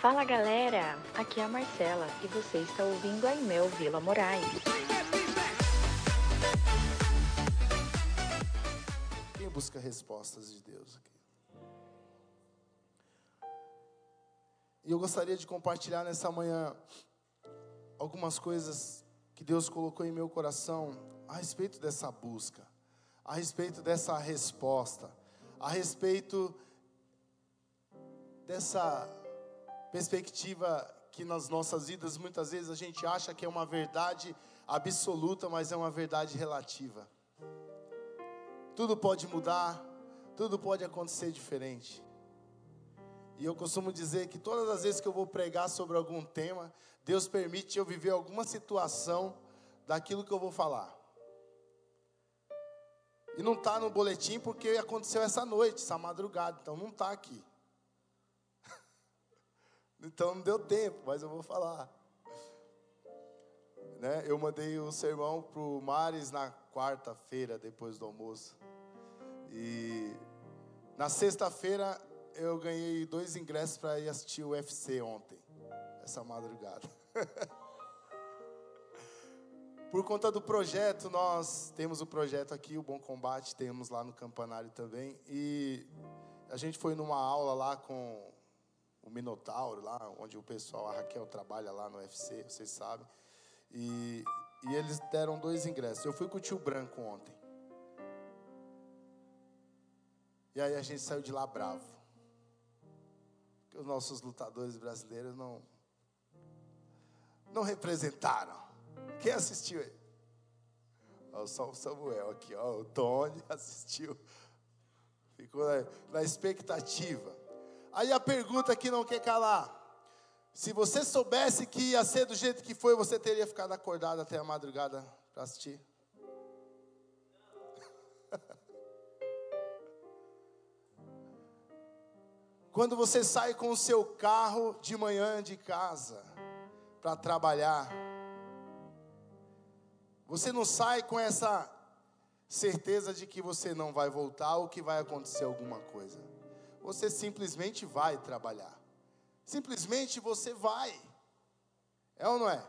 Fala galera, aqui é a Marcela e você está ouvindo a Imel Vila Moraes. Quem busca respostas de Deus aqui? E eu gostaria de compartilhar nessa manhã algumas coisas que Deus colocou em meu coração a respeito dessa busca, a respeito dessa resposta, a respeito dessa perspectiva que nas nossas vidas muitas vezes a gente acha que é uma verdade absoluta, mas é uma verdade relativa. Tudo pode mudar, tudo pode acontecer diferente. E eu costumo dizer que todas as vezes que eu vou pregar sobre algum tema, Deus permite eu viver alguma situação daquilo que eu vou falar. E não está no boletim porque aconteceu essa noite, essa madrugada, então não está aqui. Então não deu tempo, mas eu vou falar. Né? Eu mandei o sermão para o Mares na quarta-feira, depois do almoço. E na sexta-feira eu ganhei dois ingressos para ir assistir o UFC ontem, essa madrugada. Por conta do projeto, nós temos o projeto aqui, o Bom Combate, temos lá no campanário também. E a gente foi numa aula lá com o Minotauro, lá onde o pessoal, a Raquel trabalha lá no UFC, vocês sabem. E, e eles deram dois ingressos. Eu fui com o tio Branco ontem. E aí a gente saiu de lá bravo. Porque os nossos lutadores brasileiros não não representaram. Quem assistiu aí? Ó, só o Samuel aqui, ó, o Tony assistiu. Ficou na, na expectativa. Aí a pergunta que não quer calar. Se você soubesse que ia ser do jeito que foi, você teria ficado acordado até a madrugada para assistir? Quando você sai com o seu carro de manhã de casa para trabalhar, você não sai com essa certeza de que você não vai voltar ou que vai acontecer alguma coisa você simplesmente vai trabalhar. Simplesmente você vai. É ou não é?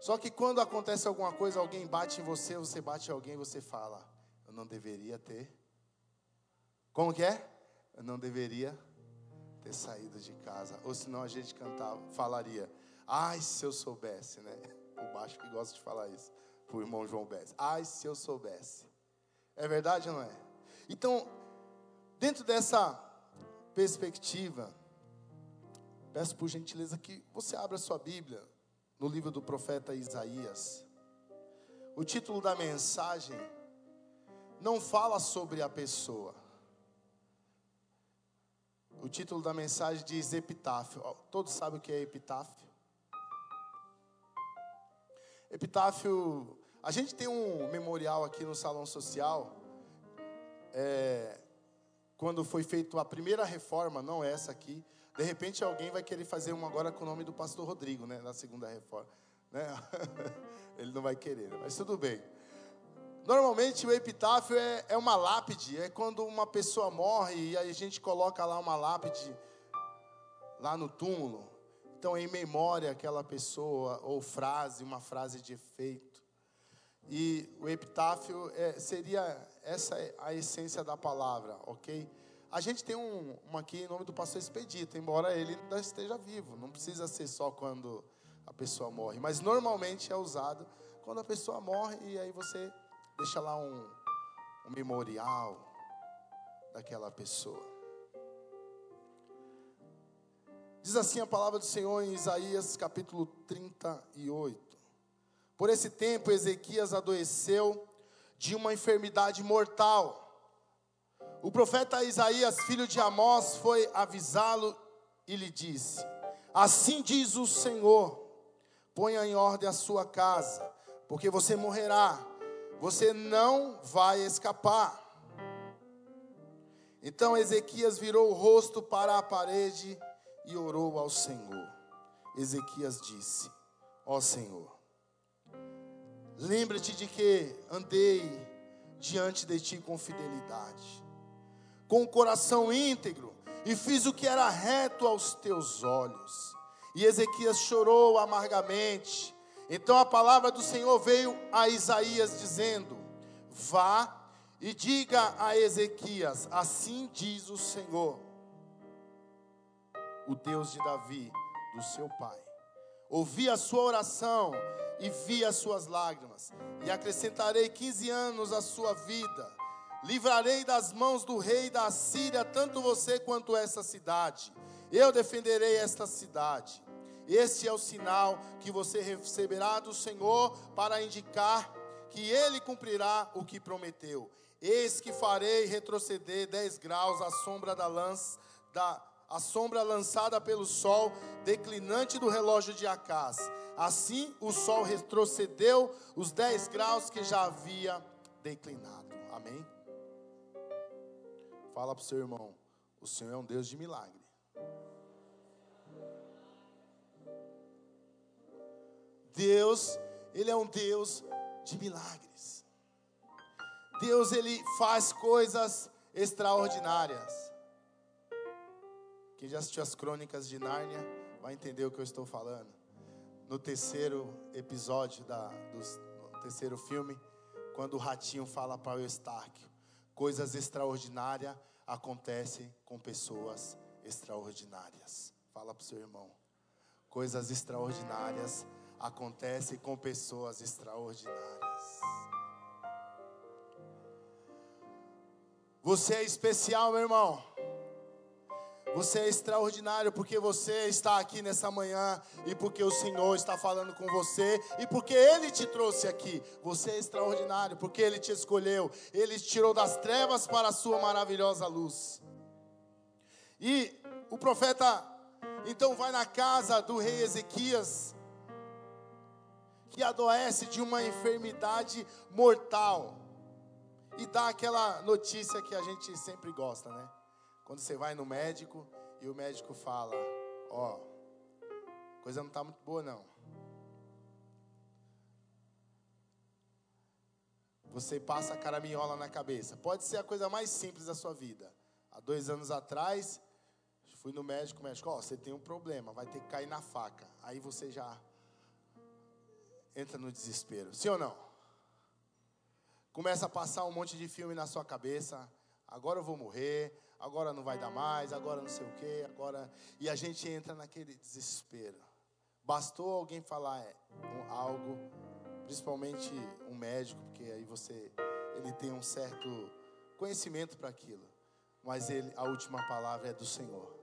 Só que quando acontece alguma coisa, alguém bate em você, você bate em alguém, você fala: Eu não deveria ter. Como que é? Eu não deveria ter saído de casa. Ou senão a gente cantava, falaria: Ai, se eu soubesse, né? O baixo que gosta de falar isso, para o irmão João Bess. Ai, se eu soubesse. É verdade ou não é? Então, dentro dessa perspectiva, peço por gentileza que você abra sua Bíblia no livro do profeta Isaías. O título da mensagem não fala sobre a pessoa. O título da mensagem diz epitáfio. Todos sabem o que é epitáfio? Epitáfio a gente tem um memorial aqui no salão social. É, quando foi feita a primeira reforma, não essa aqui. De repente alguém vai querer fazer uma agora com o nome do pastor Rodrigo, né? Na segunda reforma. Né? Ele não vai querer, mas tudo bem. Normalmente o epitáfio é, é uma lápide, é quando uma pessoa morre e a gente coloca lá uma lápide lá no túmulo. Então, em memória aquela pessoa, ou frase, uma frase de efeito. E o epitáfio é, seria essa a essência da palavra, ok? A gente tem um, uma aqui em nome do pastor Expedito, embora ele ainda esteja vivo. Não precisa ser só quando a pessoa morre, mas normalmente é usado quando a pessoa morre e aí você deixa lá um, um memorial daquela pessoa. Diz assim a palavra do Senhor em Isaías capítulo 38. Por esse tempo, Ezequias adoeceu de uma enfermidade mortal. O profeta Isaías, filho de Amós, foi avisá-lo e lhe disse: Assim diz o Senhor: ponha em ordem a sua casa, porque você morrerá, você não vai escapar. Então Ezequias virou o rosto para a parede e orou ao Senhor. Ezequias disse: Ó Senhor, Lembra-te de que andei diante de ti com fidelidade, com o coração íntegro, e fiz o que era reto aos teus olhos. E Ezequias chorou amargamente. Então a palavra do Senhor veio a Isaías dizendo: Vá e diga a Ezequias: Assim diz o Senhor, o Deus de Davi, do seu pai. Ouvi a sua oração e vi as suas lágrimas, e acrescentarei 15 anos à sua vida. Livrarei das mãos do rei da Síria tanto você quanto essa cidade. Eu defenderei esta cidade. Este é o sinal que você receberá do Senhor para indicar que ele cumprirá o que prometeu. Eis que farei retroceder dez graus a sombra da lança, da, a sombra lançada pelo sol declinante do relógio de Acás. Assim o sol retrocedeu os dez graus que já havia declinado. Amém? Fala para o seu irmão: o Senhor é um Deus de milagre. Deus, Ele é um Deus de milagres. Deus, Ele faz coisas extraordinárias. Quem já assistiu as crônicas de Nárnia vai entender o que eu estou falando. No terceiro episódio da, do, terceiro filme, quando o ratinho fala para o Eustáquio, coisas extraordinárias acontecem com pessoas extraordinárias. Fala para o seu irmão. Coisas extraordinárias acontecem com pessoas extraordinárias. Você é especial, meu irmão. Você é extraordinário porque você está aqui nessa manhã e porque o Senhor está falando com você e porque Ele te trouxe aqui. Você é extraordinário porque Ele te escolheu. Ele te tirou das trevas para a sua maravilhosa luz. E o profeta então vai na casa do rei Ezequias, que adoece de uma enfermidade mortal, e dá aquela notícia que a gente sempre gosta, né? Quando você vai no médico e o médico fala: Ó, oh, coisa não está muito boa, não. Você passa a caraminhola na cabeça. Pode ser a coisa mais simples da sua vida. Há dois anos atrás, fui no médico, o médico, ó, oh, você tem um problema, vai ter que cair na faca. Aí você já entra no desespero. Sim ou não? Começa a passar um monte de filme na sua cabeça. Agora eu vou morrer, agora não vai dar mais, agora não sei o quê, agora. E a gente entra naquele desespero. Bastou alguém falar é, algo, principalmente um médico, porque aí você ele tem um certo conhecimento para aquilo. Mas ele, a última palavra é do Senhor.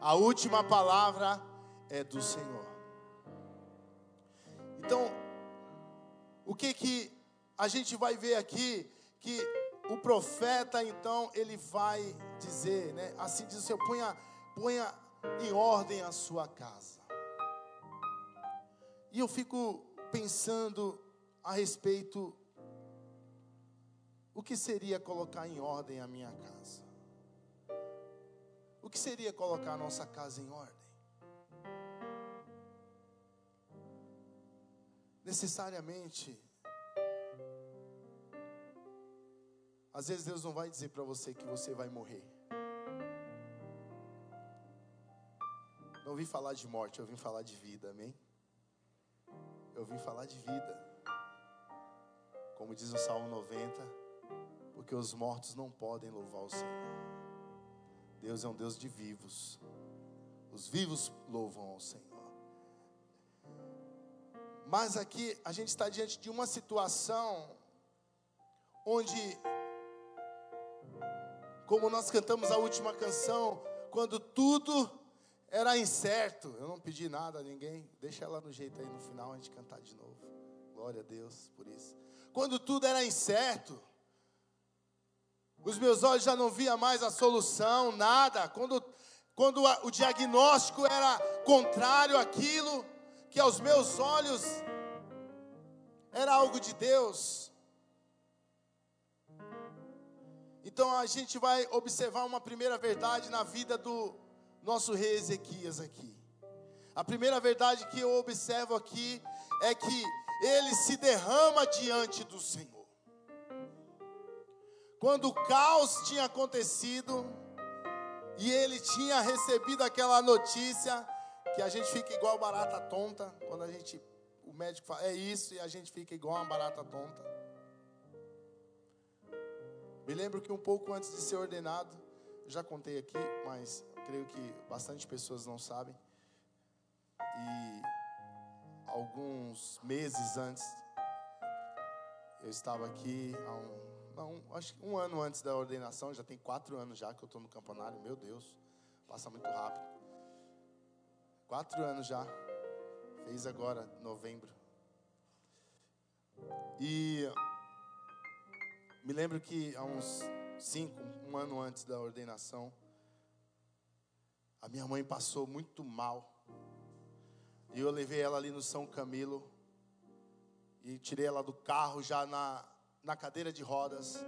A última palavra é do Senhor. Então, o que que a gente vai ver aqui que o profeta, então, ele vai dizer, né? Assim diz o Senhor, ponha, ponha em ordem a sua casa. E eu fico pensando a respeito o que seria colocar em ordem a minha casa? O que seria colocar a nossa casa em ordem? Necessariamente Às vezes Deus não vai dizer para você que você vai morrer. Não ouvi falar de morte, eu vim falar de vida, amém? Eu vim falar de vida. Como diz o Salmo 90, porque os mortos não podem louvar o Senhor. Deus é um Deus de vivos. Os vivos louvam ao Senhor. Mas aqui a gente está diante de uma situação onde como nós cantamos a última canção, quando tudo era incerto. Eu não pedi nada a ninguém, deixa ela no jeito aí no final a gente cantar de novo. Glória a Deus por isso. Quando tudo era incerto, os meus olhos já não via mais a solução, nada. Quando, quando o diagnóstico era contrário àquilo que aos meus olhos era algo de Deus. Então a gente vai observar uma primeira verdade na vida do nosso rei Ezequias aqui. A primeira verdade que eu observo aqui é que ele se derrama diante do Senhor. Quando o caos tinha acontecido, E ele tinha recebido aquela notícia que a gente fica igual barata tonta quando a gente o médico fala é isso e a gente fica igual uma barata tonta. Me lembro que um pouco antes de ser ordenado, já contei aqui, mas creio que bastante pessoas não sabem. E alguns meses antes, eu estava aqui, um, não, acho que um ano antes da ordenação, já tem quatro anos já que eu estou no campanário, meu Deus, passa muito rápido. Quatro anos já, fez agora, novembro. E me lembro que há uns cinco, um ano antes da ordenação, a minha mãe passou muito mal. E eu levei ela ali no São Camilo. E tirei ela do carro já na, na cadeira de rodas.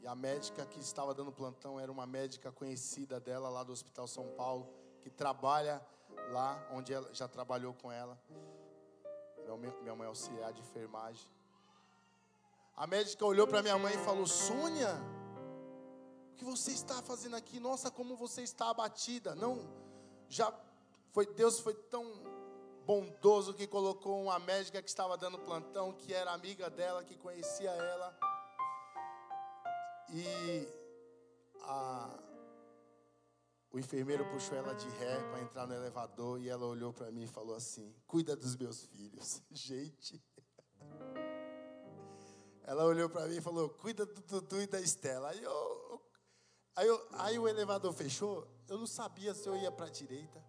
E a médica que estava dando plantão era uma médica conhecida dela lá do Hospital São Paulo, que trabalha lá onde ela já trabalhou com ela. Minha mãe é auxiliar de enfermagem. A médica olhou para minha mãe e falou: Sônia, o que você está fazendo aqui? Nossa, como você está abatida. Não, já foi Deus foi tão bondoso que colocou uma médica que estava dando plantão, que era amiga dela, que conhecia ela. E a, o enfermeiro puxou ela de ré para entrar no elevador e ela olhou para mim e falou assim: Cuida dos meus filhos. Gente. Ela olhou para mim e falou: Cuida do Dudu e da Estela. Aí, eu, aí, eu, aí o elevador fechou. Eu não sabia se eu ia para a direita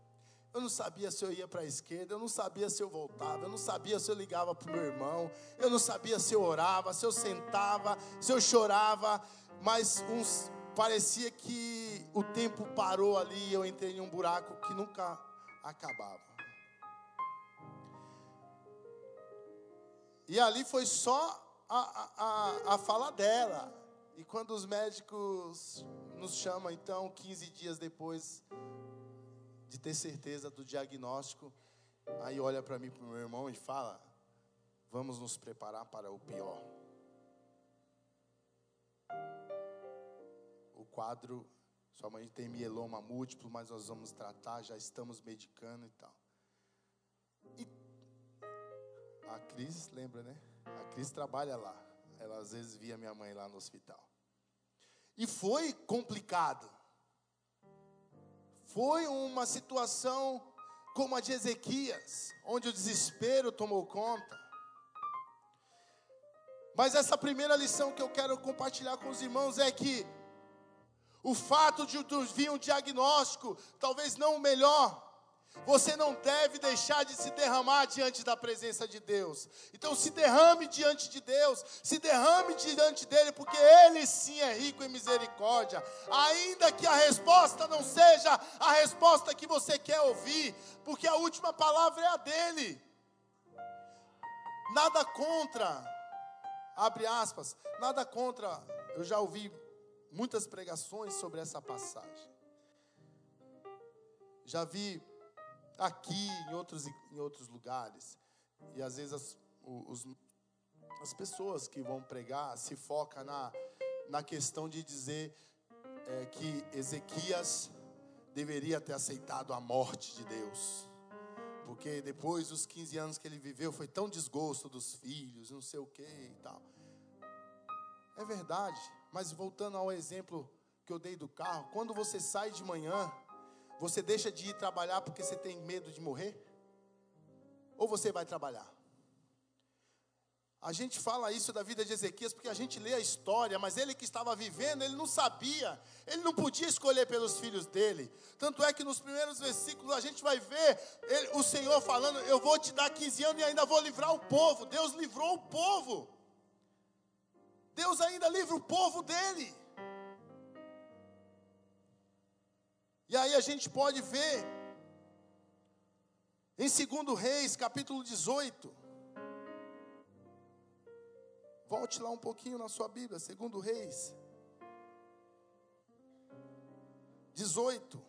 eu não sabia se eu ia para a esquerda, eu não sabia se eu voltava, eu não sabia se eu ligava para o meu irmão, eu não sabia se eu orava, se eu sentava, se eu chorava, mas uns, parecia que o tempo parou ali e eu entrei em um buraco que nunca acabava. E ali foi só a, a, a fala dela. E quando os médicos nos chamam, então, 15 dias depois, de ter certeza do diagnóstico, aí olha para mim, para o meu irmão e fala: vamos nos preparar para o pior. O quadro, sua mãe tem mieloma múltiplo, mas nós vamos tratar, já estamos medicando e tal. E a Cris, lembra, né? A Cris trabalha lá. Ela às vezes via minha mãe lá no hospital. E foi complicado. Foi uma situação como a de Ezequias, onde o desespero tomou conta. Mas essa primeira lição que eu quero compartilhar com os irmãos é que o fato de vir um diagnóstico, talvez não o melhor, você não deve deixar de se derramar diante da presença de Deus. Então se derrame diante de Deus, se derrame diante dele, porque ele sim é rico em misericórdia. Ainda que a resposta não seja a resposta que você quer ouvir, porque a última palavra é a dele. Nada contra, abre aspas, nada contra. Eu já ouvi muitas pregações sobre essa passagem. Já vi aqui, em outros, em outros lugares. E às vezes as, os, as pessoas que vão pregar se focam na, na questão de dizer é, que Ezequias deveria ter aceitado a morte de Deus. Porque depois dos 15 anos que ele viveu, foi tão desgosto dos filhos, não sei o que e tal. É verdade, mas voltando ao exemplo que eu dei do carro, quando você sai de manhã, você deixa de ir trabalhar porque você tem medo de morrer? Ou você vai trabalhar? A gente fala isso da vida de Ezequias porque a gente lê a história, mas ele que estava vivendo, ele não sabia, ele não podia escolher pelos filhos dele. Tanto é que nos primeiros versículos a gente vai ver ele, o Senhor falando: Eu vou te dar 15 anos e ainda vou livrar o povo. Deus livrou o povo, Deus ainda livra o povo dele. E aí a gente pode ver em 2 Reis, capítulo 18. Volte lá um pouquinho na sua Bíblia, 2 Reis 18.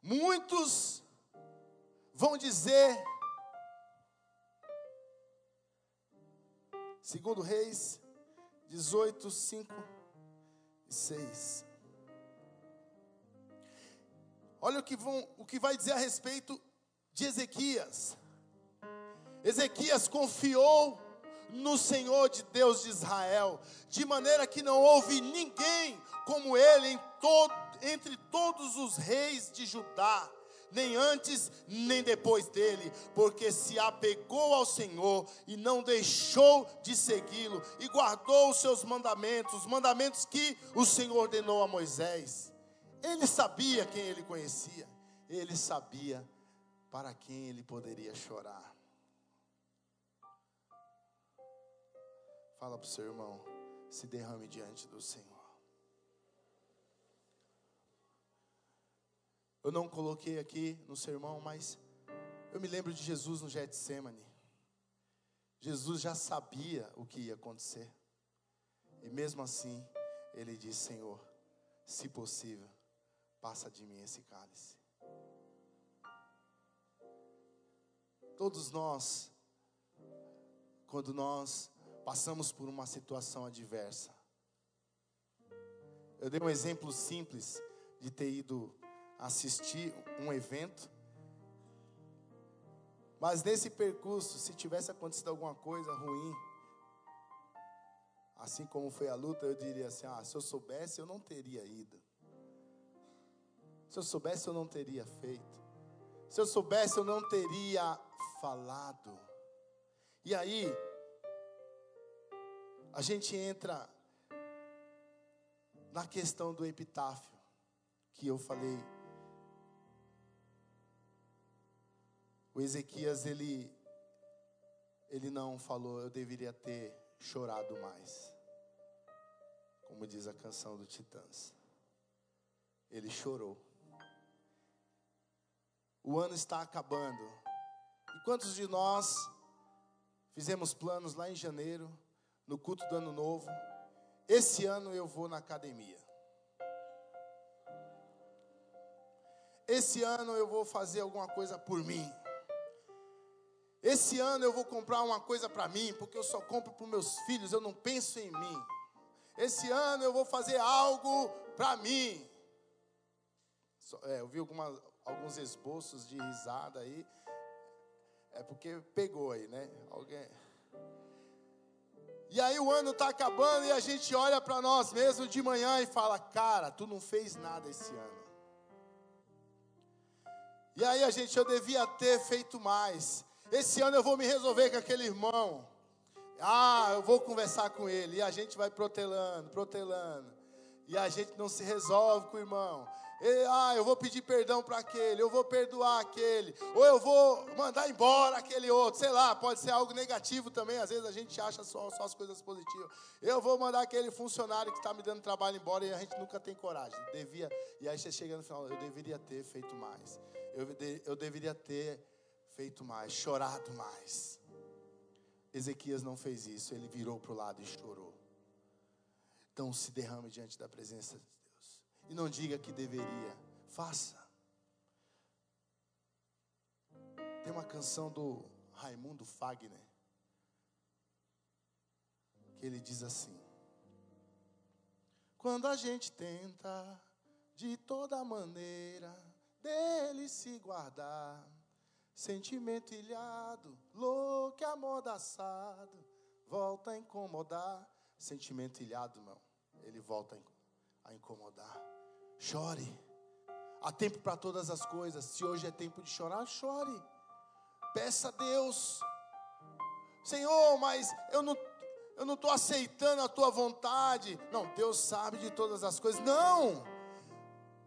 Muitos vão dizer, segundo Reis 18, 5 6. Olha o que, vão, o que vai dizer a respeito de Ezequias. Ezequias confiou no Senhor de Deus de Israel, de maneira que não houve ninguém como ele todo, entre todos os reis de Judá, nem antes nem depois dele, porque se apegou ao Senhor e não deixou de segui-lo, e guardou os seus mandamentos, os mandamentos que o Senhor ordenou a Moisés. Ele sabia quem ele conhecia, ele sabia para quem ele poderia chorar. Fala para o seu irmão, se derrame diante do Senhor. Eu não coloquei aqui no sermão, mas eu me lembro de Jesus no Getsemane. Jesus já sabia o que ia acontecer. E mesmo assim, ele disse: Senhor, se possível, passa de mim esse cálice. Todos nós, quando nós passamos por uma situação adversa. Eu dei um exemplo simples de ter ido assistir um evento. Mas nesse percurso, se tivesse acontecido alguma coisa ruim, assim como foi a luta, eu diria assim: ah, se eu soubesse, eu não teria ido. Se eu soubesse, eu não teria feito. Se eu soubesse, eu não teria falado. E aí, a gente entra na questão do epitáfio, que eu falei. O Ezequias, ele, ele não falou, eu deveria ter chorado mais. Como diz a canção do Titãs. Ele chorou. O ano está acabando. E quantos de nós fizemos planos lá em janeiro no culto do ano novo. Esse ano eu vou na academia. Esse ano eu vou fazer alguma coisa por mim. Esse ano eu vou comprar uma coisa para mim, porque eu só compro para meus filhos, eu não penso em mim. Esse ano eu vou fazer algo para mim. É, eu vi algumas, alguns esboços de risada aí. É porque pegou aí, né? Alguém. E aí o ano está acabando e a gente olha para nós mesmos de manhã e fala: Cara, tu não fez nada esse ano. E aí a gente, eu devia ter feito mais. Esse ano eu vou me resolver com aquele irmão. Ah, eu vou conversar com ele. E a gente vai protelando, protelando. E a gente não se resolve com o irmão ah, eu vou pedir perdão para aquele, eu vou perdoar aquele, ou eu vou mandar embora aquele outro, sei lá, pode ser algo negativo também, às vezes a gente acha só, só as coisas positivas. Eu vou mandar aquele funcionário que está me dando trabalho embora e a gente nunca tem coragem. Devia, e aí você chega no final, eu deveria ter feito mais, eu, de, eu deveria ter feito mais, chorado mais. Ezequias não fez isso, ele virou para o lado e chorou. Então se derrame diante da presença e não diga que deveria. Faça. Tem uma canção do Raimundo Fagner que ele diz assim: Quando a gente tenta de toda maneira dele se guardar, sentimento ilhado, louco amordaçado, volta a incomodar. Sentimento ilhado, não, ele volta a incomodar. Chore. Há tempo para todas as coisas. Se hoje é tempo de chorar, chore. Peça a Deus. Senhor, mas eu não eu não estou aceitando a tua vontade. Não, Deus sabe de todas as coisas. Não.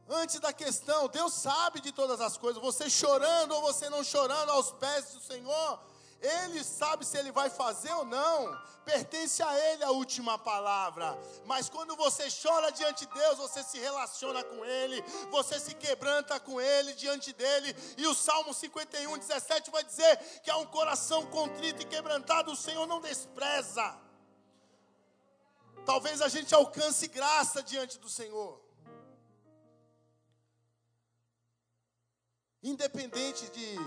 Antes da questão, Deus sabe de todas as coisas. Você chorando ou você não chorando aos pés do Senhor, ele sabe se ele vai fazer ou não. Pertence a ele a última palavra. Mas quando você chora diante de Deus, você se relaciona com ele, você se quebranta com ele diante dele. E o Salmo 51, 17 vai dizer que há um coração contrito e quebrantado, o Senhor não despreza. Talvez a gente alcance graça diante do Senhor. Independente de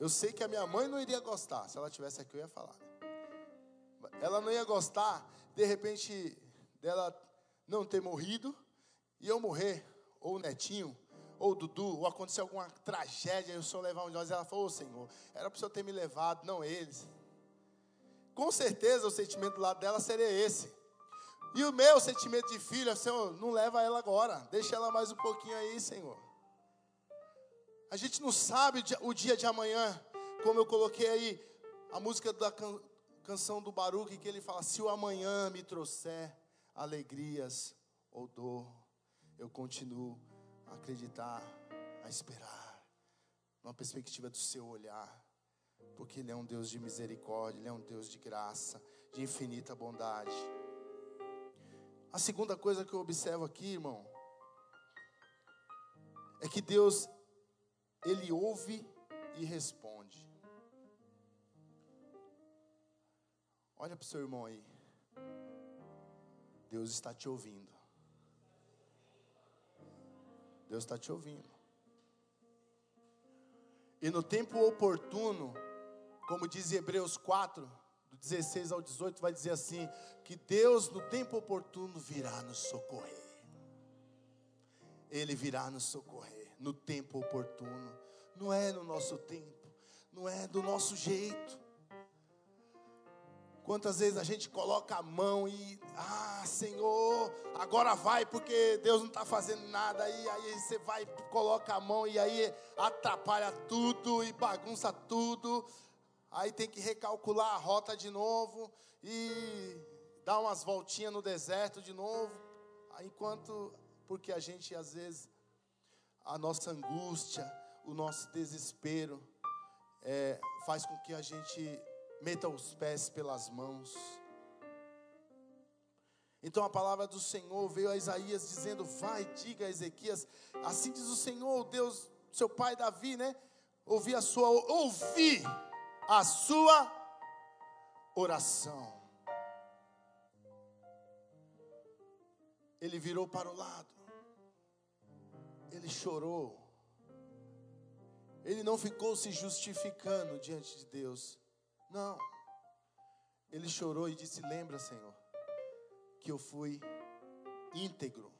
eu sei que a minha mãe não iria gostar. Se ela tivesse aqui, eu ia falar. Ela não ia gostar, de repente, dela não ter morrido e eu morrer, ou o netinho, ou o Dudu, ou acontecer alguma tragédia e o Senhor levar um de nós. Ela falou, oh, Senhor, era para o Senhor ter me levado, não eles. Com certeza o sentimento do lado dela seria esse. E o meu sentimento de filha, Senhor, não leva ela agora, deixa ela mais um pouquinho aí, Senhor. A gente não sabe o dia de amanhã, como eu coloquei aí a música da can, canção do Baruque, que ele fala: Se o amanhã me trouxer alegrias ou dor, eu continuo a acreditar, a esperar, numa perspectiva do seu olhar, porque Ele é um Deus de misericórdia, Ele é um Deus de graça, de infinita bondade. A segunda coisa que eu observo aqui, irmão, é que Deus, Ele ouve e responde. Olha para o seu irmão aí. Deus está te ouvindo. Deus está te ouvindo. E no tempo oportuno, como diz Hebreus 4, 16 ao 18 vai dizer assim: que Deus no tempo oportuno virá nos socorrer. Ele virá nos socorrer no tempo oportuno. Não é no nosso tempo, não é do nosso jeito. Quantas vezes a gente coloca a mão e, ah, Senhor, agora vai porque Deus não está fazendo nada. E aí você vai, coloca a mão e aí atrapalha tudo e bagunça tudo aí tem que recalcular a rota de novo e dar umas voltinhas no deserto de novo, enquanto porque a gente às vezes a nossa angústia, o nosso desespero é, faz com que a gente meta os pés pelas mãos. Então a palavra do Senhor veio a Isaías dizendo: Vai, diga a Ezequias, assim diz o Senhor, Deus, seu pai Davi, né? Ouvi a sua, ouvi a sua oração. Ele virou para o lado, ele chorou, ele não ficou se justificando diante de Deus, não, ele chorou e disse: Lembra, Senhor, que eu fui íntegro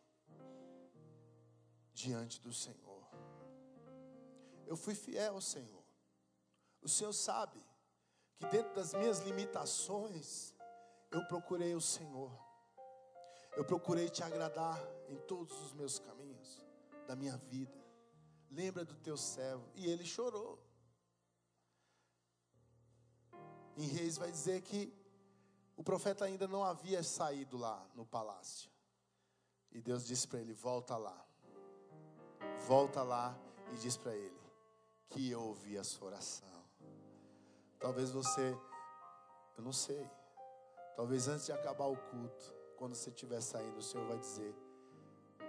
diante do Senhor, eu fui fiel, Senhor. O Senhor sabe que dentro das minhas limitações, eu procurei o Senhor. Eu procurei te agradar em todos os meus caminhos da minha vida. Lembra do teu servo. E ele chorou. Em Reis vai dizer que o profeta ainda não havia saído lá no palácio. E Deus disse para ele: Volta lá. Volta lá e diz para ele que eu ouvi a sua oração. Talvez você, eu não sei. Talvez antes de acabar o culto, quando você estiver saindo, o Senhor vai dizer: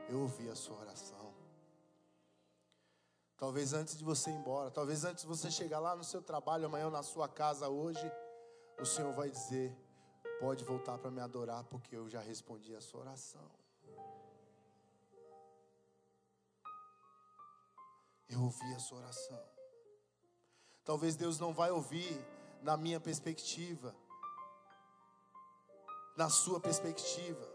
Eu ouvi a sua oração. Talvez antes de você ir embora, talvez antes de você chegar lá no seu trabalho, amanhã na sua casa hoje, o Senhor vai dizer: Pode voltar para me adorar, porque eu já respondi a sua oração. Eu ouvi a sua oração. Talvez Deus não vai ouvir na minha perspectiva, na sua perspectiva.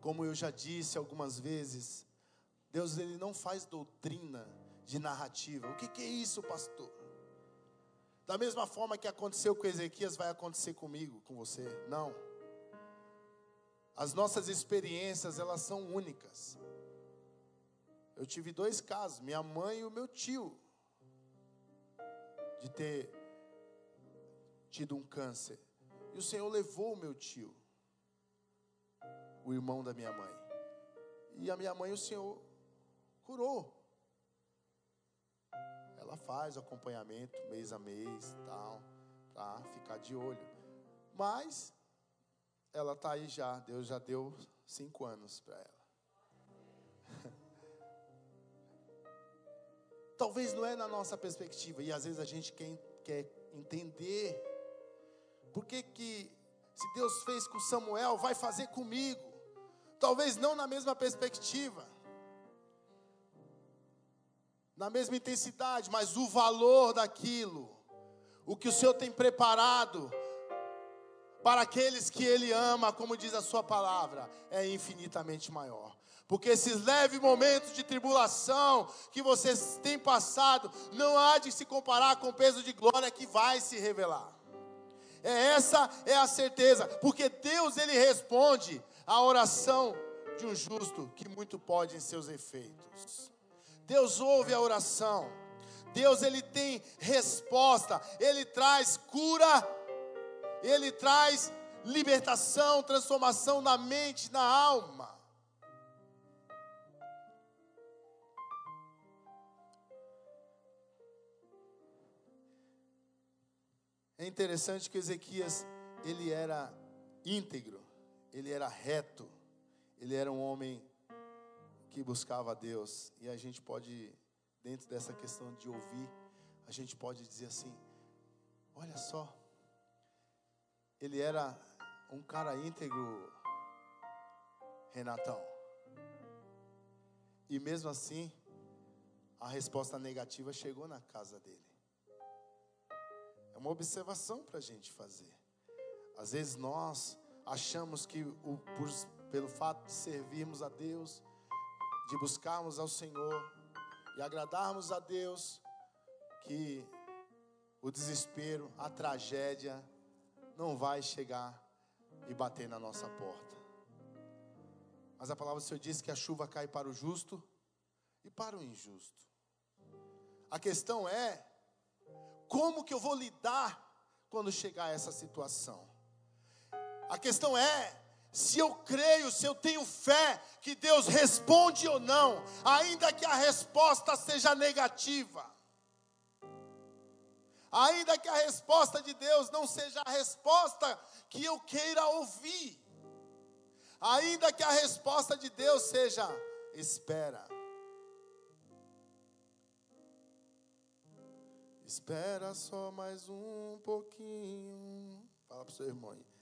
Como eu já disse algumas vezes, Deus ele não faz doutrina de narrativa. O que, que é isso, pastor? Da mesma forma que aconteceu com Ezequias, vai acontecer comigo, com você? Não. As nossas experiências, elas são únicas. Eu tive dois casos, minha mãe e o meu tio, de ter tido um câncer. E o Senhor levou o meu tio, o irmão da minha mãe. E a minha mãe, o Senhor curou. Ela faz acompanhamento mês a mês, tal, para ficar de olho. Mas ela está aí já, Deus já deu cinco anos para ela. Talvez não é na nossa perspectiva, e às vezes a gente quer, quer entender por que, que, se Deus fez com Samuel, vai fazer comigo. Talvez não na mesma perspectiva, na mesma intensidade, mas o valor daquilo, o que o Senhor tem preparado para aqueles que Ele ama, como diz a Sua palavra, é infinitamente maior. Porque esses leves momentos de tribulação que vocês têm passado, não há de se comparar com o peso de glória que vai se revelar. É essa é a certeza, porque Deus ele responde a oração de um justo que muito pode em seus efeitos. Deus ouve a oração. Deus ele tem resposta, ele traz cura, ele traz libertação, transformação na mente, na alma. É interessante que Ezequias, ele era íntegro, ele era reto, ele era um homem que buscava a Deus. E a gente pode, dentro dessa questão de ouvir, a gente pode dizer assim: olha só, ele era um cara íntegro, Renatão. E mesmo assim, a resposta negativa chegou na casa dele. É uma observação para a gente fazer. Às vezes nós achamos que o, por, pelo fato de servirmos a Deus, de buscarmos ao Senhor e agradarmos a Deus, que o desespero, a tragédia não vai chegar e bater na nossa porta. Mas a palavra do Senhor diz que a chuva cai para o justo e para o injusto. A questão é como que eu vou lidar quando chegar essa situação? A questão é se eu creio, se eu tenho fé que Deus responde ou não, ainda que a resposta seja negativa. Ainda que a resposta de Deus não seja a resposta que eu queira ouvir. Ainda que a resposta de Deus seja espera. Espera só mais um pouquinho. Fala para o seu irmão aí.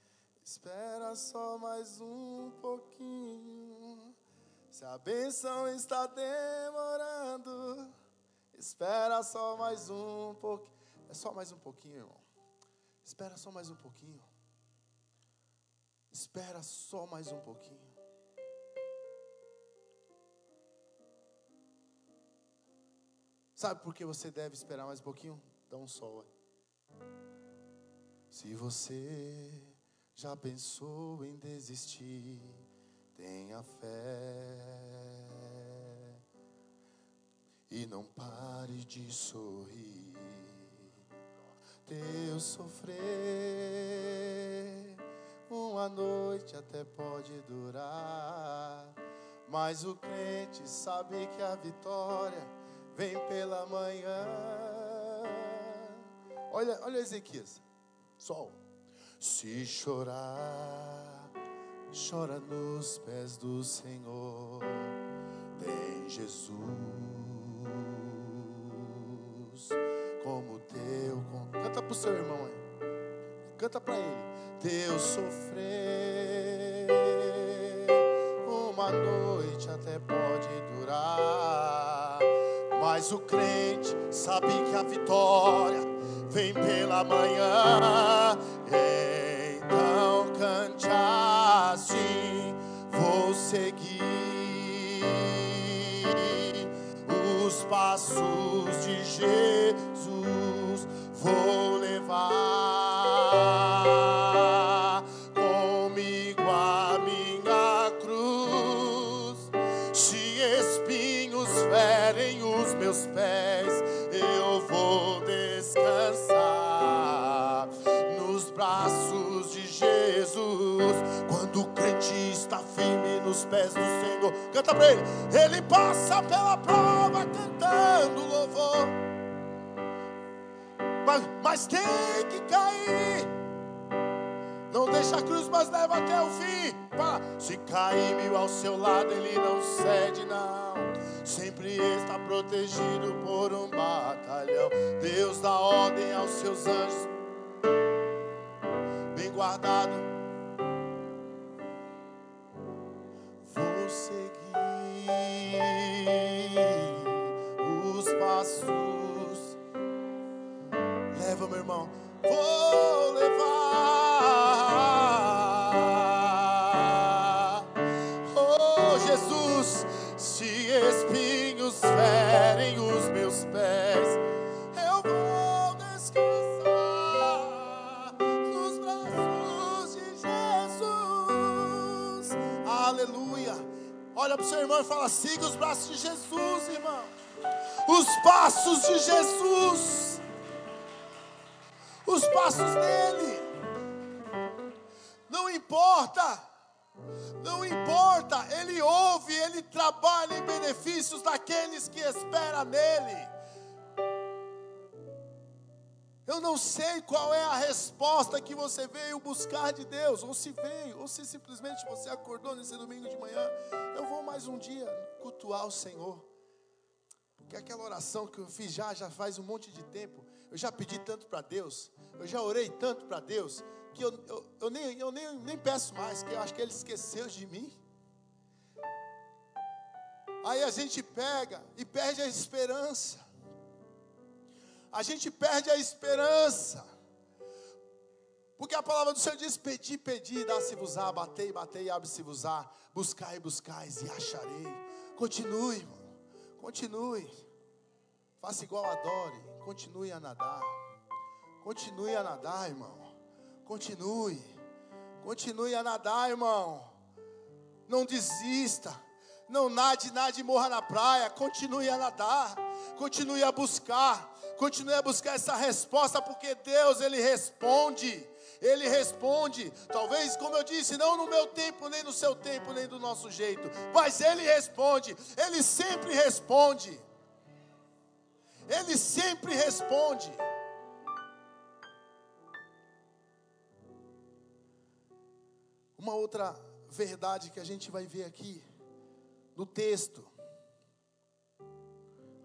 Espera só mais um pouquinho. Se a benção está demorando, espera só mais um pouquinho. É só mais um pouquinho, irmão. Espera só mais um pouquinho. Espera só mais um pouquinho. Sabe por que você deve esperar mais um pouquinho? Dá um sol. Se você já pensou em desistir, tenha fé e não pare de sorrir. Teu sofrer, uma noite até pode durar, mas o crente sabe que a vitória vem pela manhã. Olha, olha Ezequias, sol. Se chorar, chora nos pés do Senhor. Tem Jesus como teu. Canta pro seu irmão aí. Canta para ele. Teu sofrer uma noite até pode durar mas o crente sabe que a vitória vem pela manhã. Então cante assim, vou seguir os passos de Jesus, vou levar canta pra ele. Ele passa pela prova cantando louvor, mas, mas tem que cair. Não deixa a cruz, mas leva até o fim. Se cair mil ao seu lado, ele não cede, não sempre está protegido por um batalhão. Deus dá ordem aos seus anjos, Os passos de Jesus. Os passos dele. Não importa. Não importa, Ele ouve, Ele trabalha em benefícios daqueles que esperam nele. Eu não sei qual é a resposta que você veio buscar de Deus, ou se veio, ou se simplesmente você acordou nesse domingo de manhã. Eu vou mais um dia cultuar o Senhor. Porque aquela oração que eu fiz já, já faz um monte de tempo. Eu já pedi tanto para Deus, eu já orei tanto para Deus, que eu, eu, eu, nem, eu nem, nem peço mais, que eu acho que Ele esqueceu de mim. Aí a gente pega e perde a esperança a gente perde a esperança. Porque a palavra do Senhor diz: Pedi, pedi, dá-se-vos-á, batei, batei, abre-se-vos-á, buscai, buscais e acharei. Continue, irmão, continue. Faça igual adore, continue a nadar. Continue a nadar, irmão. Continue. Continue a nadar, irmão. Não desista. Não nade, nade e morra na praia. Continue a nadar. Continue a buscar. Continue a buscar essa resposta, porque Deus, Ele responde. Ele responde, talvez, como eu disse, não no meu tempo, nem no seu tempo, nem do nosso jeito, mas Ele responde, Ele sempre responde. Ele sempre responde. Uma outra verdade que a gente vai ver aqui no texto.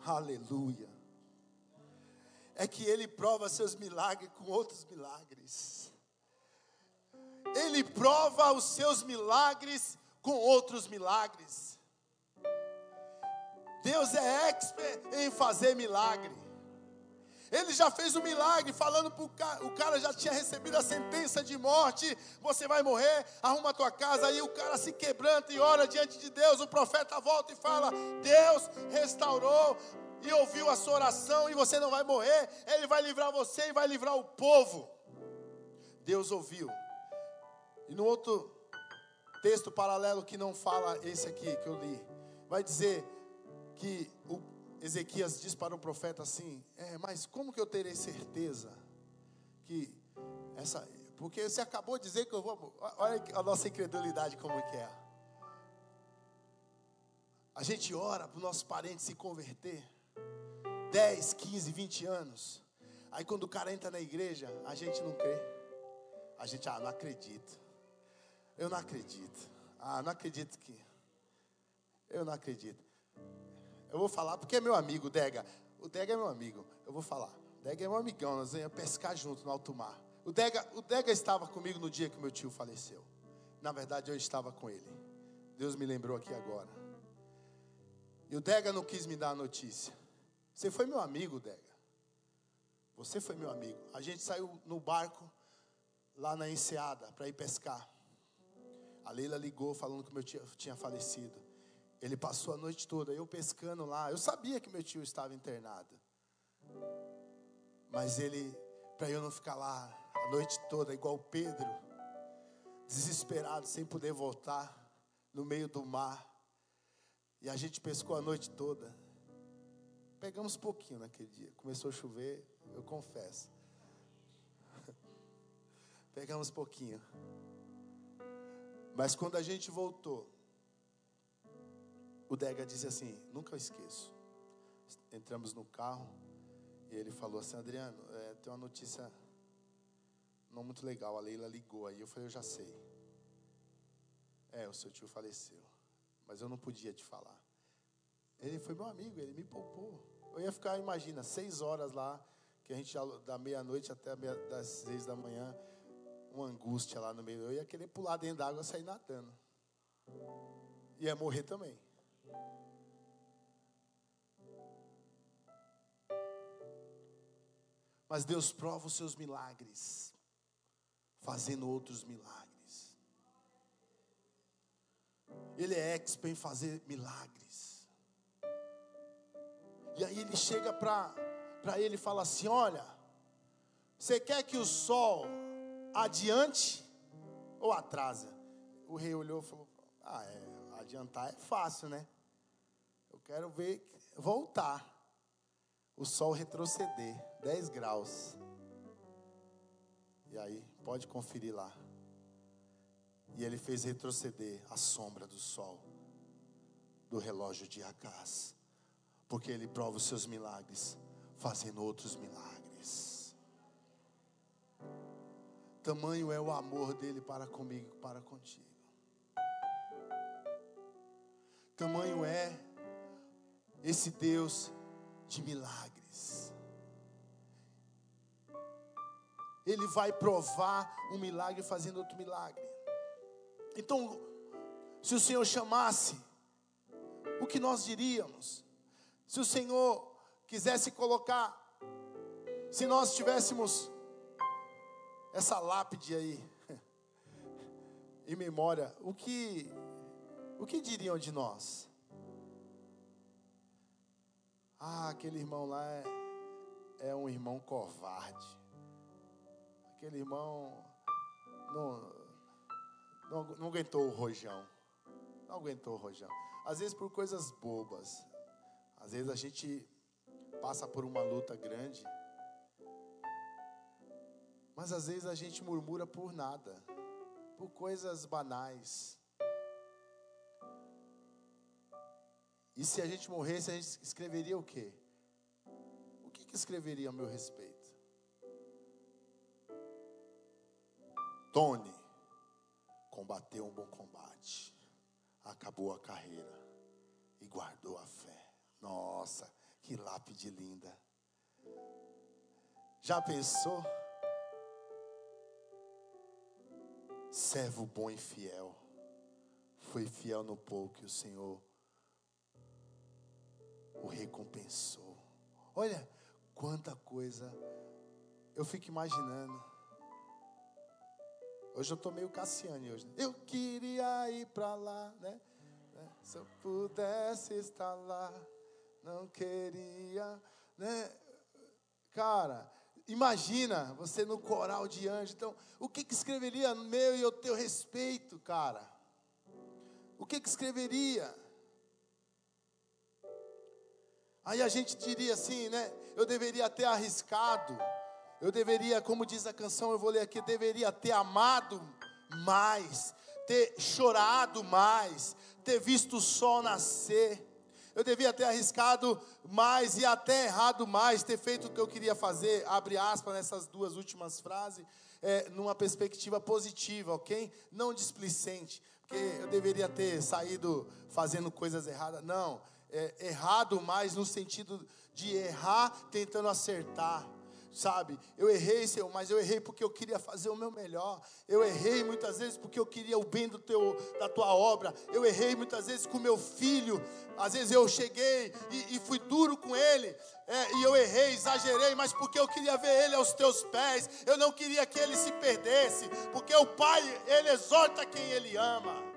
Aleluia é que ele prova seus milagres com outros milagres. Ele prova os seus milagres com outros milagres. Deus é expert em fazer milagre. Ele já fez um milagre, falando para o cara, o cara já tinha recebido a sentença de morte, você vai morrer, arruma a tua casa, aí o cara se quebranta e ora diante de Deus, o profeta volta e fala, Deus restaurou e ouviu a sua oração e você não vai morrer, Ele vai livrar você e vai livrar o povo. Deus ouviu. E no outro texto paralelo que não fala esse aqui que eu li, vai dizer que o Ezequias diz para o profeta assim: é, mas como que eu terei certeza que essa. Porque você acabou de dizer que eu vou. Olha a nossa incredulidade como que é. A gente ora para os nossos parentes se converter. 10, 15, 20 anos. Aí quando o cara entra na igreja, a gente não crê. A gente, ah, não acredito. Eu não acredito. Ah, não acredito que. Eu não acredito. Eu vou falar porque é meu amigo, o Dega. O Dega é meu amigo. Eu vou falar. O Dega é meu amigão, nós íamos pescar junto no alto mar. O Dega, o Dega estava comigo no dia que meu tio faleceu. Na verdade, eu estava com ele. Deus me lembrou aqui agora. E o Dega não quis me dar a notícia. Você foi meu amigo, Dega. Você foi meu amigo. A gente saiu no barco lá na enseada para ir pescar. A Leila ligou falando que meu tio tinha falecido. Ele passou a noite toda, eu pescando lá. Eu sabia que meu tio estava internado. Mas ele, para eu não ficar lá a noite toda, igual Pedro, desesperado, sem poder voltar, no meio do mar. E a gente pescou a noite toda. Pegamos pouquinho naquele dia. Começou a chover, eu confesso. Pegamos pouquinho. Mas quando a gente voltou, o Dega disse assim: Nunca esqueço. Entramos no carro e ele falou assim: Adriano, é, tem uma notícia não muito legal. A Leila ligou aí. Eu falei: Eu já sei. É, o seu tio faleceu. Mas eu não podia te falar. Ele foi meu amigo, ele me poupou. Eu ia ficar, imagina, seis horas lá, que a gente da meia-noite até meia, das seis da manhã, uma angústia lá no meio. Eu ia querer pular dentro d'água e sair nadando. Ia morrer também. Mas Deus prova os seus milagres, fazendo outros milagres. Ele é expert em fazer milagres. E aí ele chega para ele e fala assim: Olha, você quer que o sol adiante ou atrasa? O rei olhou e falou: Ah, é, adiantar é fácil, né? Eu quero ver voltar. O sol retroceder 10 graus. E aí, pode conferir lá. E ele fez retroceder a sombra do sol do relógio de Acás. Porque ele prova os seus milagres, fazendo outros milagres. Tamanho é o amor dele para comigo, para contigo. Tamanho é esse Deus de milagres. Ele vai provar um milagre fazendo outro milagre. Então, se o Senhor chamasse, o que nós diríamos? Se o Senhor quisesse colocar, se nós tivéssemos essa lápide aí em memória, o que o que diriam de nós? Ah, aquele irmão lá é, é um irmão covarde. Aquele irmão não, não, não aguentou o rojão. Não aguentou o rojão. Às vezes por coisas bobas. Às vezes a gente passa por uma luta grande. Mas às vezes a gente murmura por nada, por coisas banais. E se a gente morresse, a gente escreveria o quê? O que, que escreveria a meu respeito? Tony combateu um bom combate, acabou a carreira e guardou a fé. Nossa, que lápide linda. Já pensou? Servo bom e fiel, foi fiel no pouco que o Senhor o recompensou. Olha quanta coisa. Eu fico imaginando. Hoje eu estou meio Cassiane hoje. Eu queria ir para lá, né? né? Se eu pudesse estar lá, não queria, né? Cara, imagina você no coral de anjo. Então, o que, que escreveria meu e o teu respeito, cara? O que, que escreveria? Aí a gente diria assim, né? Eu deveria ter arriscado. Eu deveria, como diz a canção, eu vou ler aqui, deveria ter amado mais, ter chorado mais, ter visto o sol nascer. Eu devia ter arriscado mais e até errado mais, ter feito o que eu queria fazer, abre aspas nessas duas últimas frases, é, numa perspectiva positiva, ok? Não displicente, porque eu deveria ter saído fazendo coisas erradas. Não, é, errado mais no sentido de errar tentando acertar. Sabe, eu errei, Senhor, mas eu errei porque eu queria fazer o meu melhor. Eu errei muitas vezes porque eu queria o bem do teu, da tua obra. Eu errei muitas vezes com meu filho. Às vezes eu cheguei e, e fui duro com ele. É, e eu errei, exagerei, mas porque eu queria ver ele aos teus pés. Eu não queria que ele se perdesse. Porque o Pai, ele exorta quem ele ama.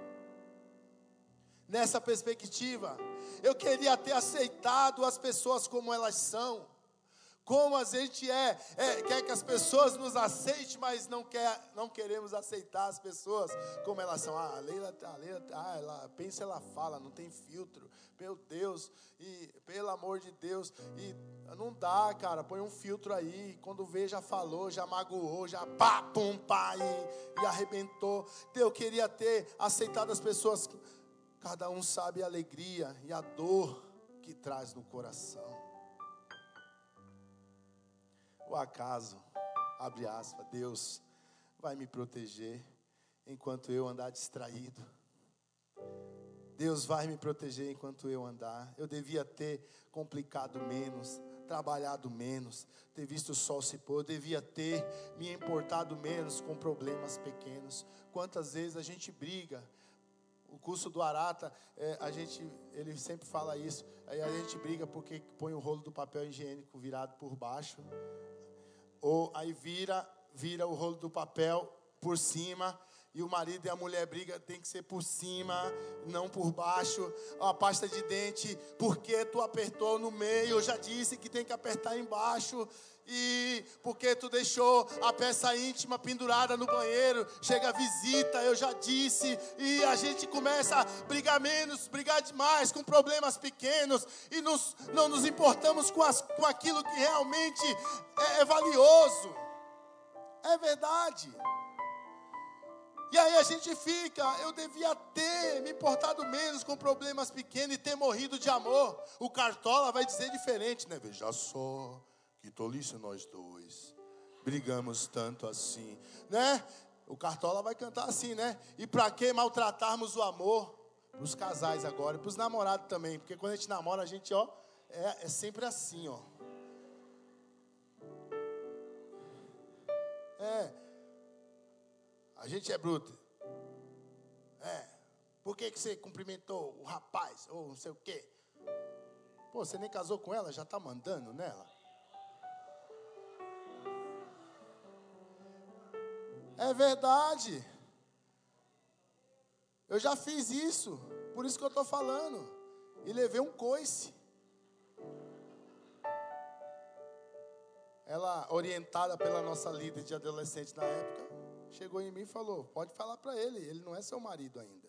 Nessa perspectiva, eu queria ter aceitado as pessoas como elas são. Como a gente é, é, quer que as pessoas nos aceitem, mas não, quer, não queremos aceitar as pessoas como elas são. Ah, a Leila, a Leila ah, ela pensa, ela fala, não tem filtro. Meu Deus, e pelo amor de Deus, e não dá, cara, põe um filtro aí. Quando vê, já falou, já magoou, já pá, pum, pá, e, e arrebentou. Eu queria ter aceitado as pessoas Cada um sabe a alegria e a dor que traz no coração. O acaso, abre aspas, Deus vai me proteger enquanto eu andar distraído. Deus vai me proteger enquanto eu andar. Eu devia ter complicado menos, trabalhado menos, ter visto o sol se pôr, eu devia ter me importado menos com problemas pequenos. Quantas vezes a gente briga, o curso do Arata, é, a gente, ele sempre fala isso. Aí a gente briga porque põe o rolo do papel higiênico virado por baixo. Ou aí vira, vira o rolo do papel por cima. E o marido e a mulher briga, tem que ser por cima, não por baixo. A pasta de dente, porque tu apertou no meio? Eu já disse que tem que apertar embaixo. E porque tu deixou a peça íntima pendurada no banheiro, chega a visita, eu já disse, e a gente começa a brigar menos, brigar demais com problemas pequenos, e nos, não nos importamos com, as, com aquilo que realmente é, é valioso. É verdade. E aí a gente fica, eu devia ter me importado menos com problemas pequenos e ter morrido de amor. O Cartola vai dizer diferente, né? Veja só, que tolice nós dois. Brigamos tanto assim, né? O Cartola vai cantar assim, né? E para que maltratarmos o amor? Para os casais agora, para os namorados também. Porque quando a gente namora, a gente, ó, é, é sempre assim, ó. É, a gente é bruto. É. Por que, que você cumprimentou o rapaz? Ou não sei o quê? Pô, você nem casou com ela, já está mandando nela. É verdade. Eu já fiz isso. Por isso que eu estou falando. E levei um coice. Ela, orientada pela nossa líder de adolescente na época, chegou em mim e falou: Pode falar para ele, ele não é seu marido ainda.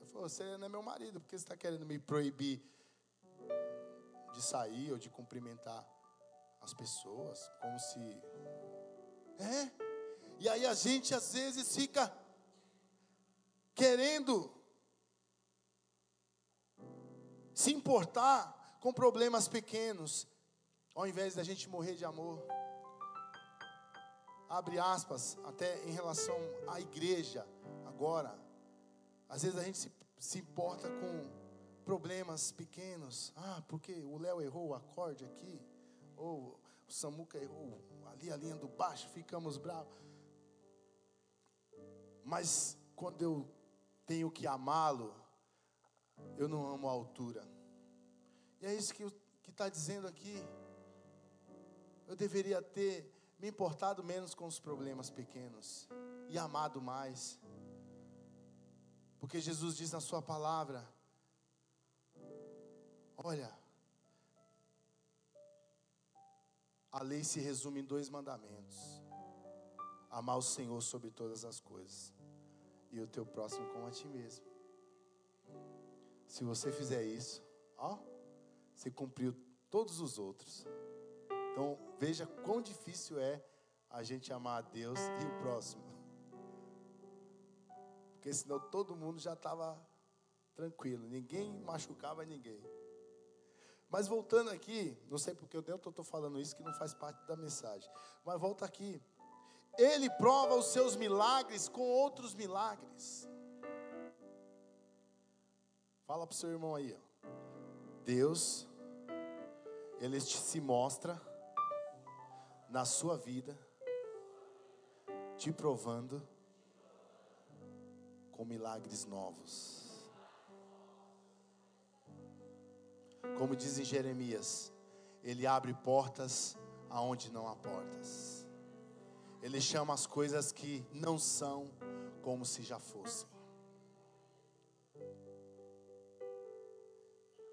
Eu falei: Você não é meu marido, porque você está querendo me proibir de sair ou de cumprimentar as pessoas, como se. É? E aí a gente às vezes fica querendo se importar com problemas pequenos, ao invés da gente morrer de amor abre aspas, até em relação à igreja agora. Às vezes a gente se, se importa com problemas pequenos. Ah, porque o Léo errou o acorde aqui, ou o Samuca errou ali a linha do baixo, ficamos bravos. Mas quando eu tenho que amá-lo, eu não amo a altura. E é isso que está dizendo aqui. Eu deveria ter me importado menos com os problemas pequenos e amado mais. Porque Jesus diz na Sua palavra: Olha, a lei se resume em dois mandamentos: amar o Senhor sobre todas as coisas e o teu próximo como a ti mesmo. Se você fizer isso, ó, você cumpriu todos os outros. Então, veja quão difícil é a gente amar a Deus e o próximo. Porque senão todo mundo já estava tranquilo, ninguém machucava ninguém. Mas voltando aqui, não sei porque eu estou falando isso que não faz parte da mensagem. Mas volta aqui. Ele prova os seus milagres com outros milagres. Fala para o seu irmão aí. Ó. Deus, Ele se mostra na sua vida, te provando com milagres novos. Como diz em Jeremias, ele abre portas aonde não há portas. Ele chama as coisas que não são como se já fossem.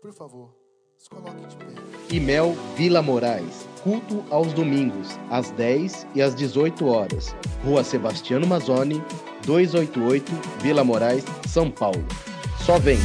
Por favor. Se coloque de pé. Imel Vila Moraes. Culto aos domingos, às 10 e às 18 horas. Rua Sebastiano Mazzoni, 288, Vila Moraes, São Paulo. Só vem!